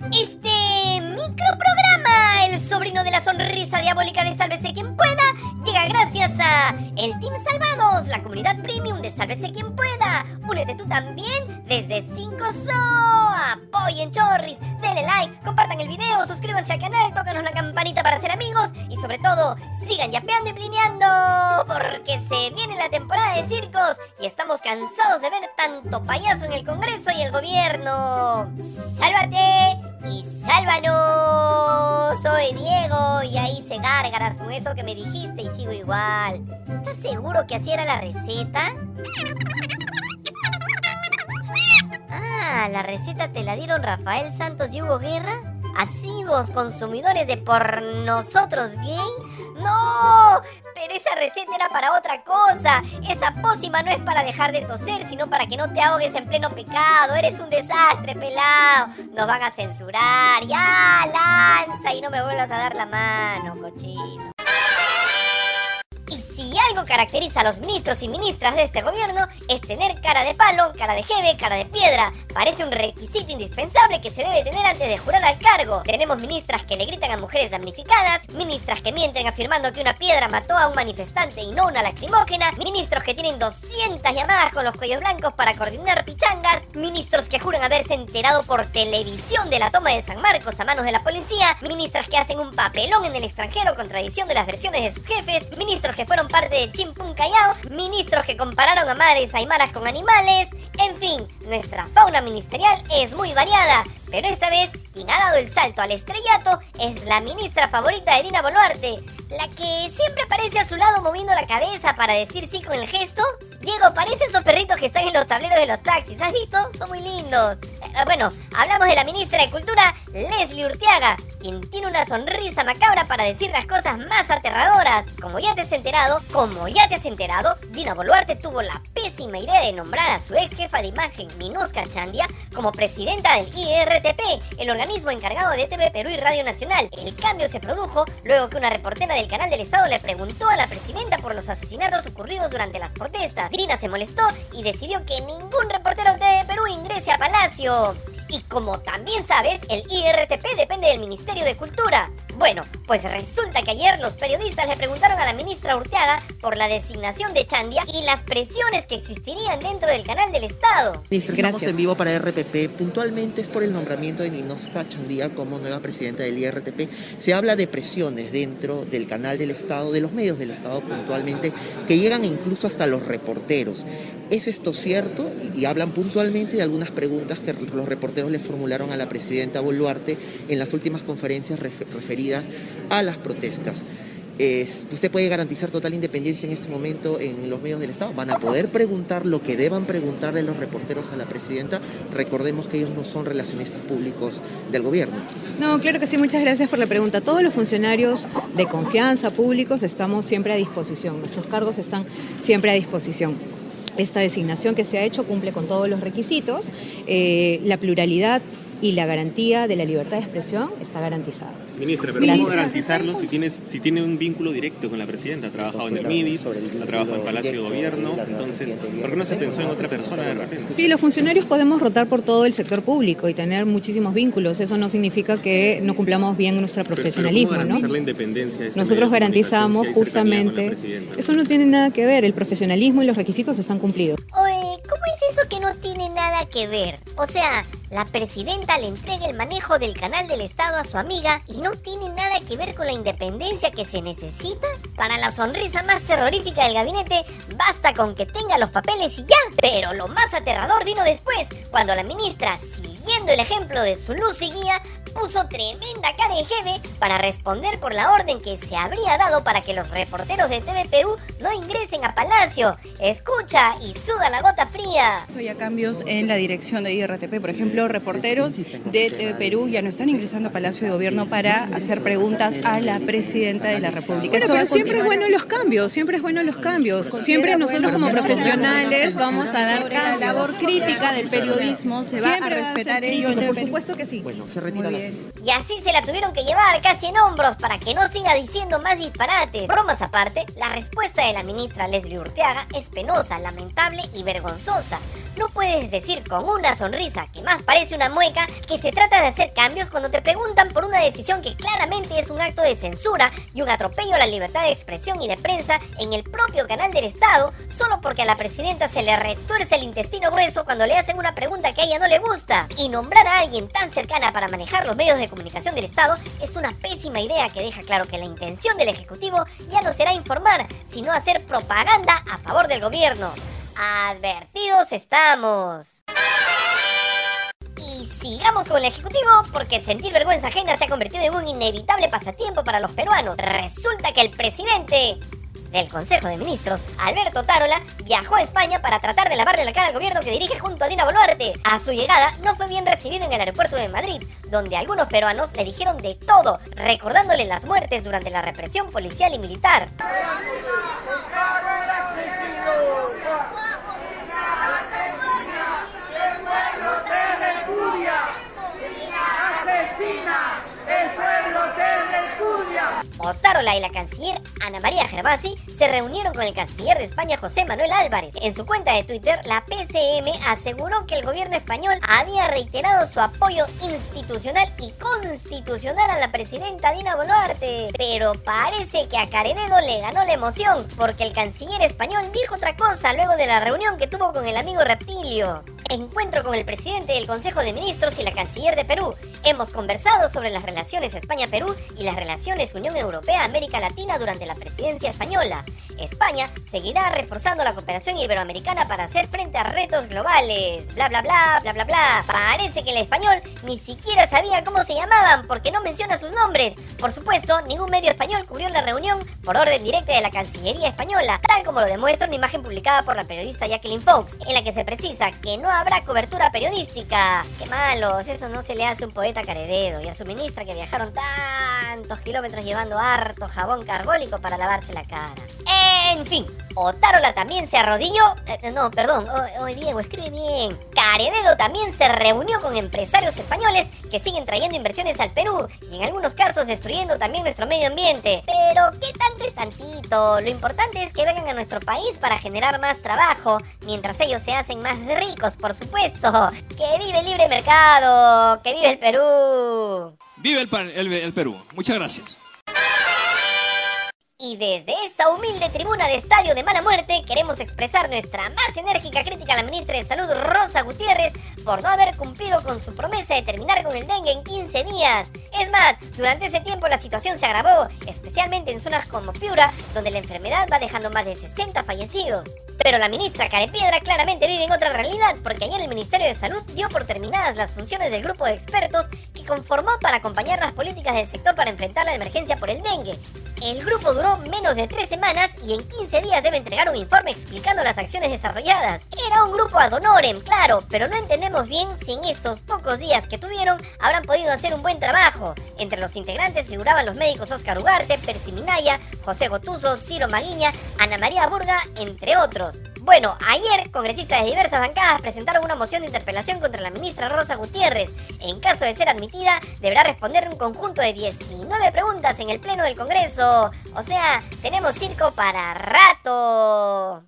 Este microprograma, el sobrino de la sonrisa diabólica de Sálvese quien pueda, llega gracias el Team Salvados, la comunidad premium de Sálvese quien pueda. Únete tú también desde 5 So. Apoyen Chorris, denle like, compartan el video, suscríbanse al canal, tócanos la campanita para ser amigos y sobre todo sigan yapeando y plineando porque se viene la temporada de circos y estamos cansados de ver tanto payaso en el Congreso y el gobierno. ¡Sálvate! Y sálvanos. Soy Diego y ahí hice gárgaras con eso que me dijiste y sigo igual. ¿Estás seguro que así era la receta? Ah, la receta te la dieron Rafael Santos y Hugo Guerra. ¿Asiduos consumidores de por nosotros gay? ¡No! Pero esa receta era para otra cosa. Esa pócima no es para dejar de toser, sino para que no te ahogues en pleno pecado. Eres un desastre, pelado. Nos van a censurar. Ya, lanza y no me vuelvas a dar la mano, cochino. Si algo caracteriza a los ministros y ministras de este gobierno es tener cara de palo, cara de jeve, cara de piedra. Parece un requisito indispensable que se debe tener antes de jurar al cargo. Tenemos ministras que le gritan a mujeres damnificadas, ministras que mienten afirmando que una piedra mató a un manifestante y no una lacrimógena, ministros que tienen 200 llamadas con los cuellos blancos para coordinar pichangas, ministros que juran haberse enterado por televisión de la toma de San Marcos a manos de la policía, ministras que hacen un papelón en el extranjero con tradición de las versiones de sus jefes, ministros que fueron parte de Chimpún Callao, ministros que compararon a madres aymaras con animales, en fin, nuestra fauna ministerial es muy variada, pero esta vez quien ha dado el salto al estrellato es la ministra favorita de Dina Boluarte, la que siempre aparece a su lado moviendo la cabeza para decir sí con el gesto. Diego, parece esos perritos que están en los tableros de los taxis, ¿has visto? Son muy lindos. Eh, bueno, hablamos de la ministra de Cultura, Leslie Urteaga, quien tiene una sonrisa macabra para decir las cosas más aterradoras. Como ya te has enterado, como ya te has enterado, Dina Boluarte tuvo la pésima idea de nombrar a su ex jefa de imagen, Minuska Chandia, como presidenta del El organismo encargado de TV Perú y Radio Nacional. El cambio se produjo luego que una reportera del canal del Estado le preguntó a la presidenta por los asesinatos ocurridos durante las protestas. Dina se molestó y decidió que ningún reportero de TV Perú ingrese a Palacio. Y como también sabes, el IRTP depende del Ministerio de Cultura. Bueno, pues resulta que ayer los periodistas le preguntaron a la ministra Urteaga por la designación de Chandia y las presiones que existirían dentro del canal del Estado. Ministra, estamos en vivo para RPP. Puntualmente es por el nombramiento de Ninoska Chandía como nueva presidenta del IRTP. Se habla de presiones dentro del canal del Estado, de los medios del Estado puntualmente, que llegan incluso hasta los reporteros. ¿Es esto cierto? Y, hablan puntualmente de algunas preguntas que los reporteros le formularon a la presidenta Boluarte en las últimas conferencias referidas a las protestas. ¿Usted puede garantizar total independencia en este momento en los medios del Estado? ¿Van a poder preguntar lo que deban preguntarle los reporteros a la presidenta? Recordemos que ellos no son relacionistas públicos del gobierno. No, claro que sí, muchas gracias por la pregunta. Todos los funcionarios de confianza públicos estamos siempre a disposición, nuestros cargos están siempre a disposición. Esta designación que se ha hecho cumple con todos los requisitos. Eh, la pluralidad y la garantía de la libertad de expresión está garantizada. Ministra, pero ¿cómo garantizarlo si, tienes, si tiene un vínculo directo con la presidenta? Ha trabajado en el MIDIS, ha trabajado en Palacio de Gobierno, entonces, ¿por qué no se pensó en otra persona de repente? Sí, los funcionarios podemos rotar por todo el sector público y tener muchísimos vínculos. Eso no significa que no cumplamos bien nuestro profesionalismo, pero, ¿no? la independencia de este Nosotros garantizamos justamente... Eso no tiene nada que ver, el profesionalismo y los requisitos están cumplidos. Oye, ¿cómo es eso que no tiene nada que ver? O sea, la presidenta le entrega el manejo del canal del Estado a su amiga y no tiene nada que ver con la independencia que se necesita. Para la sonrisa más terrorífica del gabinete, basta con que tenga los papeles y ya. Pero lo más aterrador vino después, cuando la ministra, siguiendo el ejemplo de su luz y guía, puso tremenda cara en jefe para responder por la orden que se habría dado para que los reporteros de TV Perú no ingresen a Palacio. Escucha y suda la gota fría. Hay cambios en la dirección de IRTP. Por ejemplo, reporteros de TV Perú ya no están ingresando a Palacio de Gobierno para hacer preguntas a la presidenta de la República. pero siempre es bueno los cambios, siempre es bueno los cambios. Siempre nosotros como profesionales vamos a dar La labor crítica del periodismo se va a respetar Por supuesto que sí. Bueno, se retira la... Y así se la tuvieron que llevar casi en hombros para que no siga diciendo más disparates. Bromas aparte, la respuesta de la ministra Leslie Urteaga es penosa, lamentable y vergonzosa. No puedes decir con una sonrisa, que más parece una mueca, que se trata de hacer cambios cuando te preguntan por una decisión que claramente es un acto de censura y un atropello a la libertad de expresión y de prensa en el propio canal del Estado, solo porque a la presidenta se le retuerce el intestino grueso cuando le hacen una pregunta que a ella no le gusta. Y nombrar a alguien tan cercana para manejar los medios de comunicación del Estado es una pésima idea que deja claro que la intención del Ejecutivo ya no será informar, sino hacer propaganda a favor del gobierno. Advertidos estamos. Y sigamos con el Ejecutivo porque sentir vergüenza ajena se ha convertido en un inevitable pasatiempo para los peruanos. Resulta que el presidente del Consejo de Ministros, Alberto Tarola, viajó a España para tratar de lavarle la cara al gobierno que dirige junto a Dina Boluarte. A su llegada no fue bien recibido en el aeropuerto de Madrid, donde algunos peruanos le dijeron de todo, recordándole las muertes durante la represión policial y militar. Y la canciller Ana María Gervasi se reunieron con el canciller de España José Manuel Álvarez. En su cuenta de Twitter, la PCM aseguró que el gobierno español había reiterado su apoyo institucional y constitucional a la presidenta Dina Boluarte. Pero parece que a Carenedo le ganó la emoción, porque el canciller español dijo otra cosa luego de la reunión que tuvo con el amigo Reptilio. Encuentro con el presidente del Consejo de Ministros y la canciller de Perú. Hemos conversado sobre las relaciones España-Perú y las relaciones Unión Europea-América Latina durante la presidencia española. España seguirá reforzando la cooperación iberoamericana para hacer frente a retos globales. Bla bla bla, bla bla bla. Parece que el español ni siquiera sabía cómo se llamaban porque no menciona sus nombres. Por supuesto, ningún medio español cubrió la reunión por orden directa de la Cancillería española, tal como lo demuestra una imagen publicada por la periodista Jacqueline Fox, en la que se precisa que no habrá cobertura periodística. Qué malos, eso no se le hace un poeta carededo y a su ministra que viajaron tantos kilómetros llevando harto jabón carbólico para lavarse la cara. En fin, Otárola también se arrodilló. Eh, no, perdón, oh, Diego, escribe bien. Carededo también se reunió con empresarios españoles que siguen trayendo inversiones al Perú y en algunos casos destruyendo también nuestro medio ambiente. Pero, ¿qué tanto es tantito? Lo importante es que vengan a nuestro país para generar más trabajo, mientras ellos se hacen más ricos, por supuesto. ¡Que vive el libre mercado! ¡Que vive el Perú! Vive el Perú. Muchas gracias. Y desde esta humilde tribuna de Estadio de Mala Muerte queremos expresar nuestra más enérgica crítica a la ministra de Salud Rosa Gutiérrez por no haber cumplido con su promesa de terminar con el dengue en 15 días. Es más, durante ese tiempo la situación se agravó, especialmente en zonas como Piura, donde la enfermedad va dejando más de 60 fallecidos. Pero la ministra Carepiedra claramente vive en otra realidad, porque ayer el Ministerio de Salud dio por terminadas las funciones del grupo de expertos que conformó para acompañar las políticas del sector para enfrentar la emergencia por el dengue. El grupo duró menos de tres semanas y en 15 días debe entregar un informe explicando las acciones desarrolladas. Era un grupo ad honorem, claro, pero no entendemos bien si en estos pocos días que tuvieron habrán podido hacer un buen trabajo. Entre los integrantes figuraban los médicos Oscar Ugarte, Percy Minaya, José Gotuso, Ciro Maguiña, Ana María Burga, entre otros. Bueno, ayer congresistas de diversas bancadas presentaron una moción de interpelación contra la ministra Rosa Gutiérrez. En caso de ser admitida, deberá responder un conjunto de 19 preguntas en el Pleno del Congreso. O sea, tenemos circo para rato.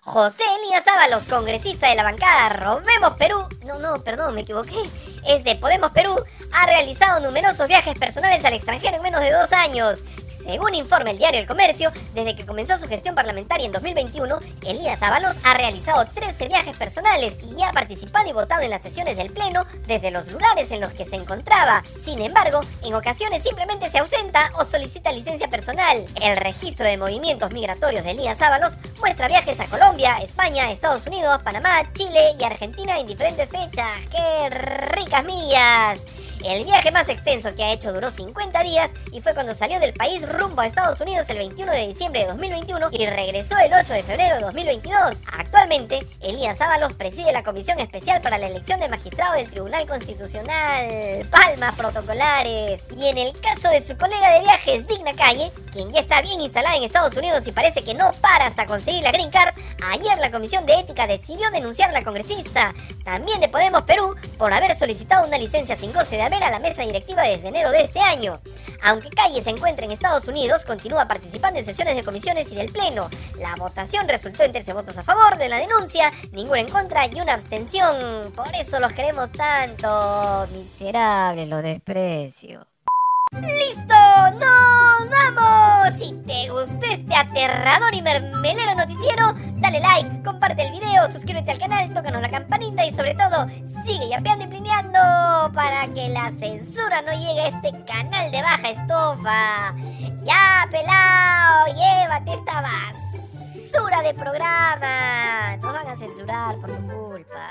José Elías Ábalos, congresista de la bancada Robemos Perú, no, no, perdón, me equivoqué, es de Podemos Perú, ha realizado numerosos viajes personales al extranjero en menos de dos años. Según informa el diario El Comercio, desde que comenzó su gestión parlamentaria en 2021, Elías Ábalos ha realizado 13 viajes personales y ha participado y votado en las sesiones del Pleno desde los lugares en los que se encontraba. Sin embargo, en ocasiones simplemente se ausenta o solicita licencia personal. El registro de movimientos migratorios de Elías Ábalos muestra viajes a Colombia, España, Estados Unidos, Panamá, Chile y Argentina en diferentes fechas. ¡Qué ricas millas! El viaje más extenso que ha hecho duró 50 días y fue cuando salió del país rumbo a Estados Unidos el 21 de diciembre de 2021 y regresó el 8 de febrero de 2022. Actualmente, Elías Ábalos preside la Comisión Especial para la Elección del Magistrado del Tribunal Constitucional. Palmas protocolares. Y en el caso de su colega de viajes, Digna Calle, quien ya está bien instalada en Estados Unidos y parece que no para hasta conseguir la Green Card, Ayer la Comisión de Ética decidió denunciar a la congresista, también de Podemos Perú, por haber solicitado una licencia sin goce de haber a la mesa directiva desde enero de este año. Aunque Calle se encuentra en Estados Unidos, continúa participando en sesiones de comisiones y del Pleno. La votación resultó en 13 votos a favor de la denuncia, ninguno en contra y una abstención. Por eso los queremos tanto. Miserable, lo desprecio. ¡Listo! ¡Nos vamos! Si te gustó este aterrador y mermelero noticiero, dale like, comparte el video, suscríbete al canal, tócanos la campanita y sobre todo, sigue yapeando y plineando para que la censura no llegue a este canal de baja estofa. ¡Ya, pelao! ¡Llévate esta basura de programa! Nos van a censurar por tu culpa.